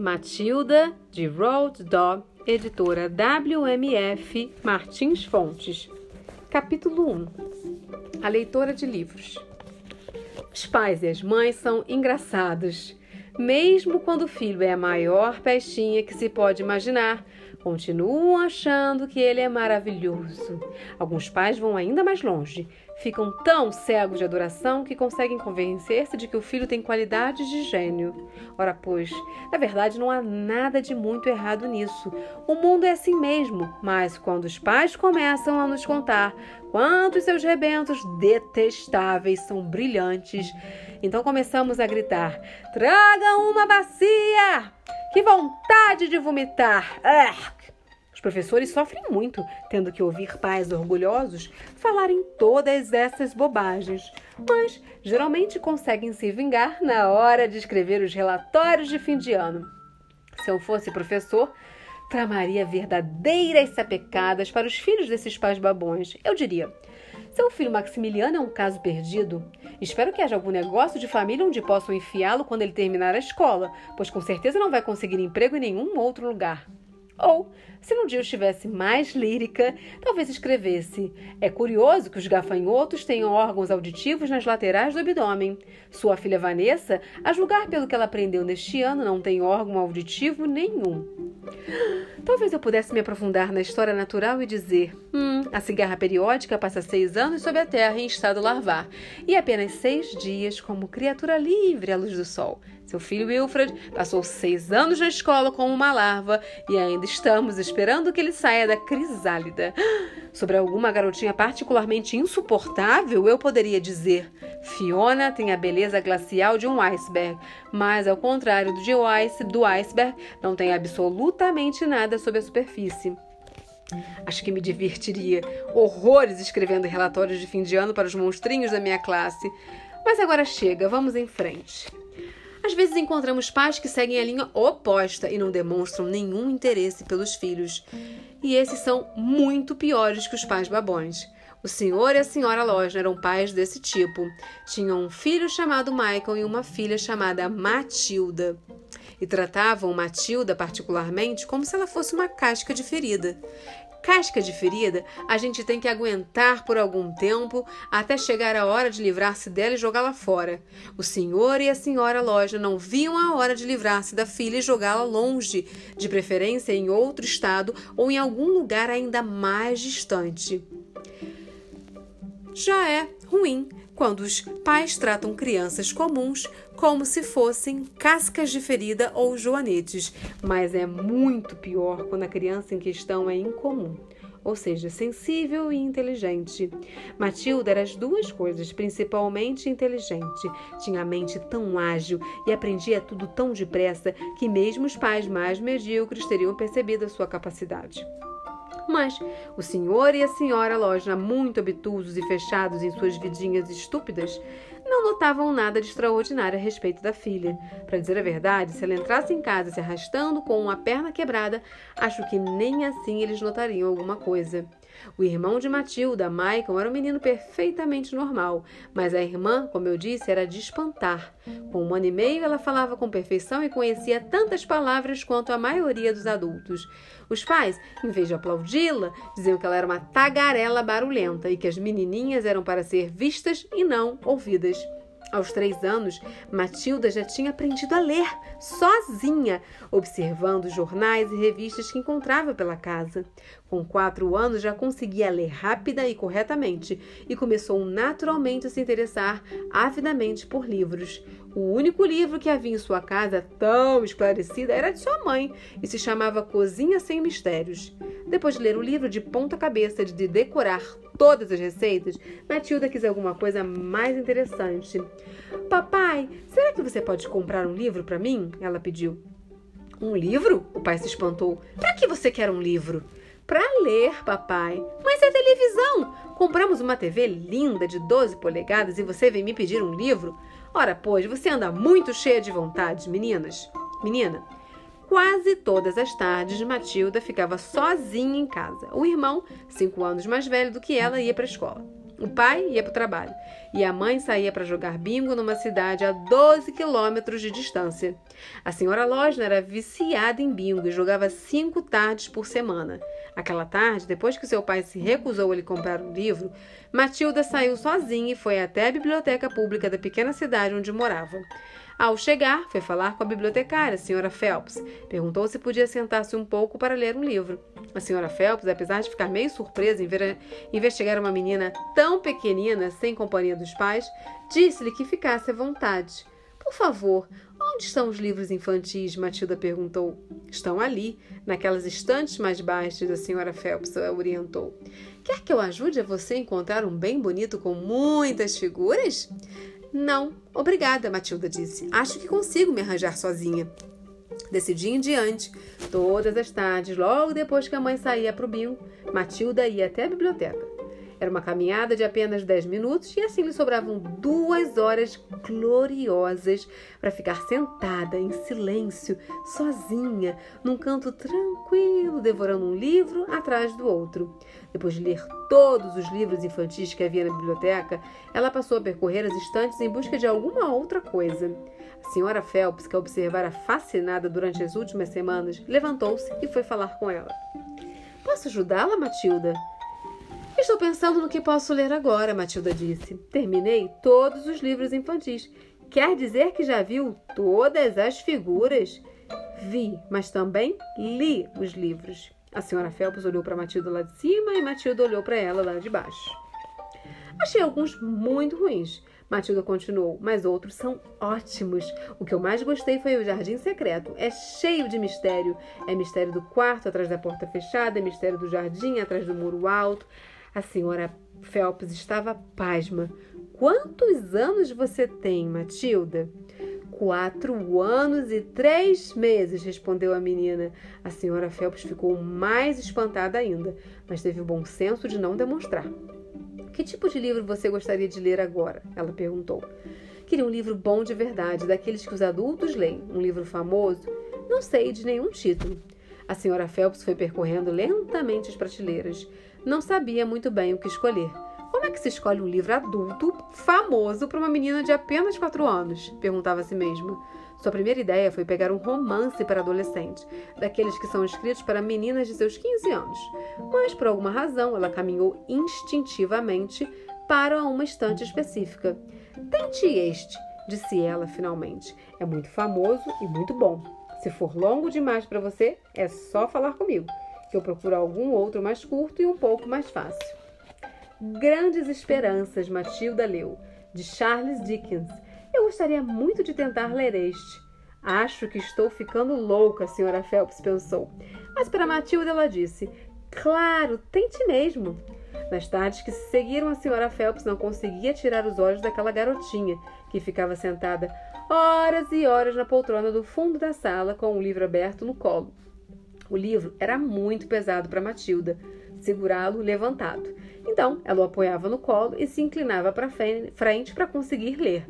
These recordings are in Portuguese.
Matilda, de Road Dog, editora WMF Martins Fontes. Capítulo 1 A leitora de livros. Os pais e as mães são engraçados. Mesmo quando o filho é a maior pestinha que se pode imaginar, continuam achando que ele é maravilhoso. Alguns pais vão ainda mais longe. Ficam tão cegos de adoração que conseguem convencer-se de que o filho tem qualidades de gênio. Ora, pois, na verdade não há nada de muito errado nisso. O mundo é assim mesmo, mas quando os pais começam a nos contar quantos seus rebentos detestáveis são brilhantes, então começamos a gritar: Traga uma bacia! Que vontade de vomitar! Os professores sofrem muito, tendo que ouvir pais orgulhosos falarem todas essas bobagens, mas geralmente conseguem se vingar na hora de escrever os relatórios de fim de ano. Se eu fosse professor, tramaria verdadeiras sapecadas para os filhos desses pais babões. Eu diria: seu filho Maximiliano é um caso perdido. Espero que haja algum negócio de família onde possam enfiá-lo quando ele terminar a escola, pois com certeza não vai conseguir emprego em nenhum outro lugar. Ou, se um dia eu estivesse mais lírica, talvez escrevesse: É curioso que os gafanhotos tenham órgãos auditivos nas laterais do abdômen. Sua filha Vanessa, a julgar pelo que ela aprendeu neste ano, não tem órgão auditivo nenhum. Talvez eu pudesse me aprofundar na história natural e dizer: hum, a cigarra periódica passa seis anos sob a terra em estado larvar e apenas seis dias como criatura livre à luz do sol. Seu filho Wilfred passou seis anos na escola como uma larva e ainda estamos esperando que ele saia da crisálida. Sobre alguma garotinha particularmente insuportável, eu poderia dizer: Fiona tem a beleza glacial de um iceberg, mas ao contrário do, ice, do iceberg, não tem absolutamente nada sob a superfície. Acho que me divertiria horrores escrevendo relatórios de fim de ano para os monstrinhos da minha classe. Mas agora chega, vamos em frente. Às vezes encontramos pais que seguem a linha oposta e não demonstram nenhum interesse pelos filhos. E esses são muito piores que os pais babões. O senhor e a senhora Lojna eram pais desse tipo. Tinham um filho chamado Michael e uma filha chamada Matilda. E tratavam Matilda particularmente como se ela fosse uma casca de ferida casca de ferida, a gente tem que aguentar por algum tempo até chegar a hora de livrar-se dela e jogá-la fora. O senhor e a senhora loja não viam a hora de livrar-se da filha e jogá-la longe, de preferência em outro estado ou em algum lugar ainda mais distante. Já é ruim quando os pais tratam crianças comuns como se fossem cascas de ferida ou joanetes, mas é muito pior quando a criança em questão é incomum ou seja, sensível e inteligente. Matilda era as duas coisas, principalmente inteligente. Tinha a mente tão ágil e aprendia tudo tão depressa que mesmo os pais mais medíocres teriam percebido a sua capacidade. Mas o senhor e a senhora Lojna, muito obtusos e fechados em suas vidinhas estúpidas, não notavam nada de extraordinário a respeito da filha. Para dizer a verdade, se ela entrasse em casa se arrastando com uma perna quebrada, acho que nem assim eles notariam alguma coisa. O irmão de Matilda, Michael, era um menino perfeitamente normal, mas a irmã, como eu disse, era de espantar. Com um ano e meio, ela falava com perfeição e conhecia tantas palavras quanto a maioria dos adultos. Os pais, em vez de aplaudi-la, diziam que ela era uma tagarela barulhenta e que as menininhas eram para ser vistas e não ouvidas. Aos três anos, Matilda já tinha aprendido a ler, sozinha, observando jornais e revistas que encontrava pela casa. Com quatro anos, já conseguia ler rápida e corretamente e começou naturalmente a se interessar avidamente por livros. O único livro que havia em sua casa tão esclarecida era de sua mãe e se chamava Cozinha Sem Mistérios. Depois de ler o livro de ponta cabeça de decorar todas as receitas, Matilda quis alguma coisa mais interessante. Papai, será que você pode comprar um livro para mim? Ela pediu. Um livro? O pai se espantou. Para que você quer um livro? Para ler, papai. Mas é televisão. Compramos uma TV linda de 12 polegadas e você vem me pedir um livro? Ora, pois, você anda muito cheia de vontade, meninas. Menina, quase todas as tardes Matilda ficava sozinha em casa. O irmão, cinco anos mais velho do que ela, ia para a escola. O pai ia para o trabalho e a mãe saía para jogar bingo numa cidade a 12 quilômetros de distância. A senhora Losner era viciada em bingo e jogava cinco tardes por semana. Aquela tarde, depois que seu pai se recusou a lhe comprar um livro, Matilda saiu sozinha e foi até a biblioteca pública da pequena cidade onde morava. Ao chegar, foi falar com a bibliotecária, a senhora Phelps. Perguntou se podia sentar-se um pouco para ler um livro. A senhora Phelps, apesar de ficar meio surpresa em ver investigar uma menina tão pequenina, sem companhia dos pais, disse-lhe que ficasse à vontade. Por favor, onde estão os livros infantis? Matilda perguntou. Estão ali, naquelas estantes mais baixas, a senhora Phelps orientou. Quer que eu ajude a você encontrar um bem bonito com muitas figuras? Não, obrigada, Matilda disse. Acho que consigo me arranjar sozinha. Desse dia em diante, todas as tardes, logo depois que a mãe saía para o bingo, Matilda ia até a biblioteca. Era uma caminhada de apenas 10 minutos e assim lhe sobravam duas horas gloriosas para ficar sentada em silêncio, sozinha, num canto tranquilo, devorando um livro atrás do outro. Depois de ler todos os livros infantis que havia na biblioteca, ela passou a percorrer as estantes em busca de alguma outra coisa. A senhora Phelps, que a observara fascinada durante as últimas semanas, levantou-se e foi falar com ela. Posso ajudá-la, Matilda? Estou pensando no que posso ler agora, Matilda disse. Terminei todos os livros infantis. Quer dizer que já viu todas as figuras? Vi, mas também li os livros. A senhora Phelps olhou para Matilda lá de cima e Matilda olhou para ela lá de baixo. Achei alguns muito ruins. Matilda continuou, mas outros são ótimos. O que eu mais gostei foi o Jardim Secreto. É cheio de mistério. É mistério do quarto atrás da porta fechada, é mistério do jardim atrás do muro alto. A senhora Phelps estava pasma. Quantos anos você tem, Matilda? Quatro anos e três meses, respondeu a menina. A senhora Phelps ficou mais espantada ainda, mas teve o bom senso de não demonstrar. Que tipo de livro você gostaria de ler agora? Ela perguntou. Queria um livro bom de verdade, daqueles que os adultos leem. Um livro famoso? Não sei de nenhum título. A senhora Phelps foi percorrendo lentamente as prateleiras não sabia muito bem o que escolher. Como é que se escolhe um livro adulto famoso para uma menina de apenas 4 anos? perguntava a si mesma. Sua primeira ideia foi pegar um romance para adolescente, daqueles que são escritos para meninas de seus 15 anos. Mas, por alguma razão, ela caminhou instintivamente para uma estante específica. Tente este, disse ela finalmente. É muito famoso e muito bom. Se for longo demais para você, é só falar comigo que eu procuro algum outro mais curto e um pouco mais fácil. Grandes Esperanças, Matilda leu, de Charles Dickens. Eu gostaria muito de tentar ler este. Acho que estou ficando louca, a senhora Phelps pensou. Mas para Matilda ela disse: Claro, tente mesmo. Nas tardes que se seguiram, a senhora Phelps não conseguia tirar os olhos daquela garotinha que ficava sentada horas e horas na poltrona do fundo da sala com o livro aberto no colo. O livro era muito pesado para Matilda segurá-lo levantado. Então, ela o apoiava no colo e se inclinava para frente para conseguir ler.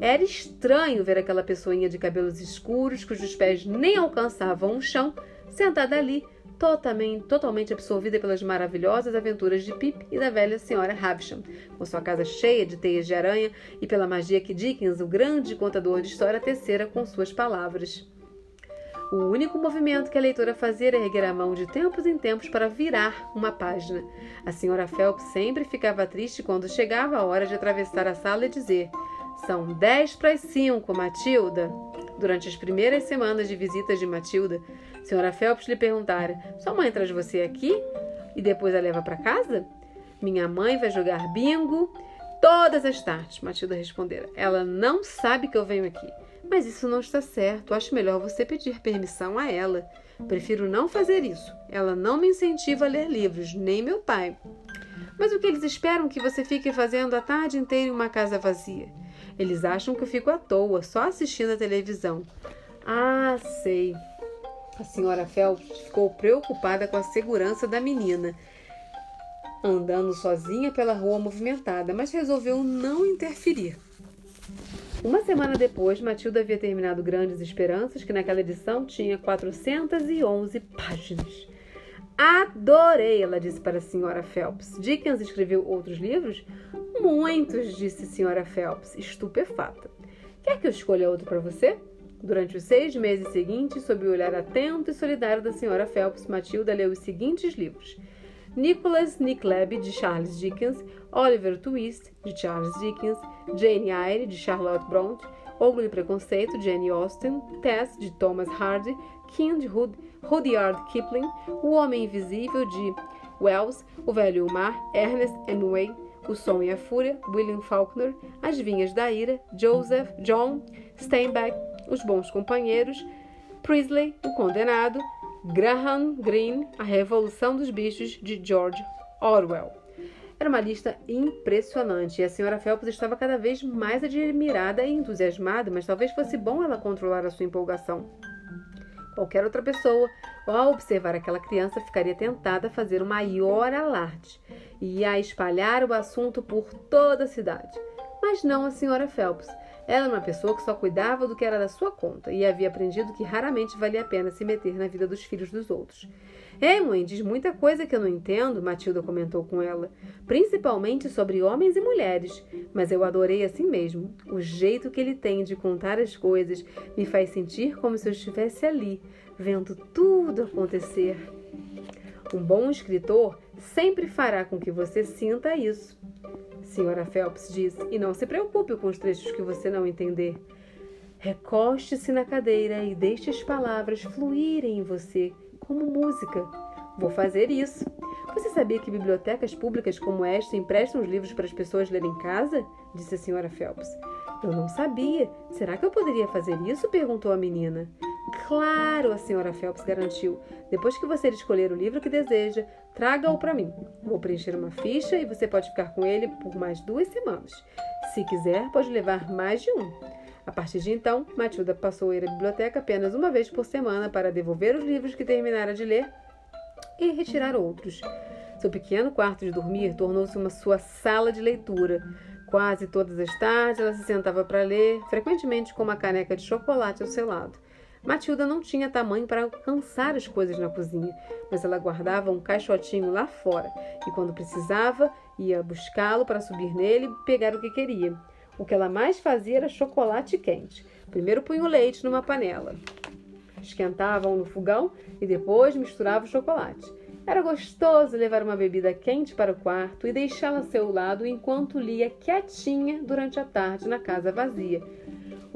Era estranho ver aquela pessoinha de cabelos escuros, cujos pés nem alcançavam o chão, sentada ali, totalmente, totalmente absorvida pelas maravilhosas aventuras de Pip e da velha senhora Havisham, com sua casa cheia de teias de aranha e pela magia que Dickens, o grande contador de história, tecera com suas palavras. O único movimento que a leitora fazia era erguer a mão de tempos em tempos para virar uma página. A senhora Phelps sempre ficava triste quando chegava a hora de atravessar a sala e dizer: São dez para as cinco, Matilda. Durante as primeiras semanas de visitas de Matilda, a senhora Phelps lhe perguntara: Sua mãe traz você aqui e depois a leva para casa? Minha mãe vai jogar bingo todas as tardes, Matilda respondera. Ela não sabe que eu venho aqui. Mas isso não está certo. Acho melhor você pedir permissão a ela. Prefiro não fazer isso. Ela não me incentiva a ler livros, nem meu pai. Mas o que eles esperam que você fique fazendo a tarde inteira em uma casa vazia? Eles acham que eu fico à toa, só assistindo a televisão. Ah, sei. A senhora Phelps ficou preocupada com a segurança da menina, andando sozinha pela rua movimentada, mas resolveu não interferir. Uma semana depois, Matilda havia terminado Grandes Esperanças, que naquela edição tinha 411 páginas. Adorei, ela disse para a senhora Phelps. Dickens escreveu outros livros? Muitos, disse a senhora Phelps, estupefata. Quer que eu escolha outro para você? Durante os seis meses seguintes, sob o olhar atento e solidário da senhora Phelps, Matilda leu os seguintes livros: Nicholas Nickleby, de Charles Dickens, Oliver Twist, de Charles Dickens, Jane Eyre, de Charlotte Bronte, Orgulho e Preconceito, de Jane Austen, Tess, de Thomas Hardy, King, de Rudyard Kipling, O Homem Invisível, de Wells, O Velho e o Mar, Ernest Hemingway, O Som e a Fúria, William Faulkner, As Vinhas da Ira, Joseph, John Steinbeck, Os Bons Companheiros, Priestley, O Condenado, Graham Greene, A Revolução dos Bichos, de George Orwell. Era uma lista impressionante e a senhora Phelps estava cada vez mais admirada e entusiasmada, mas talvez fosse bom ela controlar a sua empolgação. Qualquer outra pessoa, ao observar aquela criança, ficaria tentada a fazer o maior alarde e a espalhar o assunto por toda a cidade. Mas não a senhora Phelps. Ela era uma pessoa que só cuidava do que era da sua conta e havia aprendido que raramente valia a pena se meter na vida dos filhos dos outros. É, mãe, diz muita coisa que eu não entendo, Matilda comentou com ela, principalmente sobre homens e mulheres, mas eu adorei assim mesmo. O jeito que ele tem de contar as coisas me faz sentir como se eu estivesse ali, vendo tudo acontecer. Um bom escritor sempre fará com que você sinta isso. Senhora Phelps disse, e não se preocupe com os trechos que você não entender. Recoste-se na cadeira e deixe as palavras fluírem em você como música. Vou fazer isso. Você sabia que bibliotecas públicas como esta emprestam os livros para as pessoas lerem em casa? Disse a senhora Phelps. Eu não sabia. Será que eu poderia fazer isso? perguntou a menina. Claro, a senhora Phelps garantiu. Depois que você escolher o livro que deseja, traga-o para mim. Vou preencher uma ficha e você pode ficar com ele por mais duas semanas. Se quiser, pode levar mais de um. A partir de então, Matilda passou a ir à biblioteca apenas uma vez por semana para devolver os livros que terminara de ler e retirar outros. Seu pequeno quarto de dormir tornou-se uma sua sala de leitura. Quase todas as tardes ela se sentava para ler, frequentemente com uma caneca de chocolate ao seu lado. Matilda não tinha tamanho para alcançar as coisas na cozinha, mas ela guardava um caixotinho lá fora e, quando precisava, ia buscá-lo para subir nele e pegar o que queria. O que ela mais fazia era chocolate quente. Primeiro punha o leite numa panela, esquentavam no fogão e depois misturava o chocolate. Era gostoso levar uma bebida quente para o quarto e deixá-la ao seu lado enquanto lia quietinha durante a tarde na casa vazia,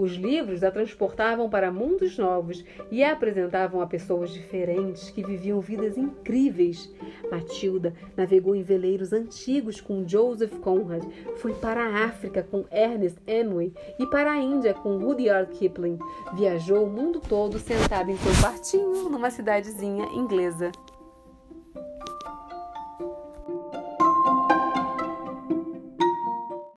os livros a transportavam para mundos novos e a apresentavam a pessoas diferentes que viviam vidas incríveis. Matilda navegou em veleiros antigos com Joseph Conrad, foi para a África com Ernest Hemingway e para a Índia com Rudyard Kipling. Viajou o mundo todo sentada em seu quartinho numa cidadezinha inglesa.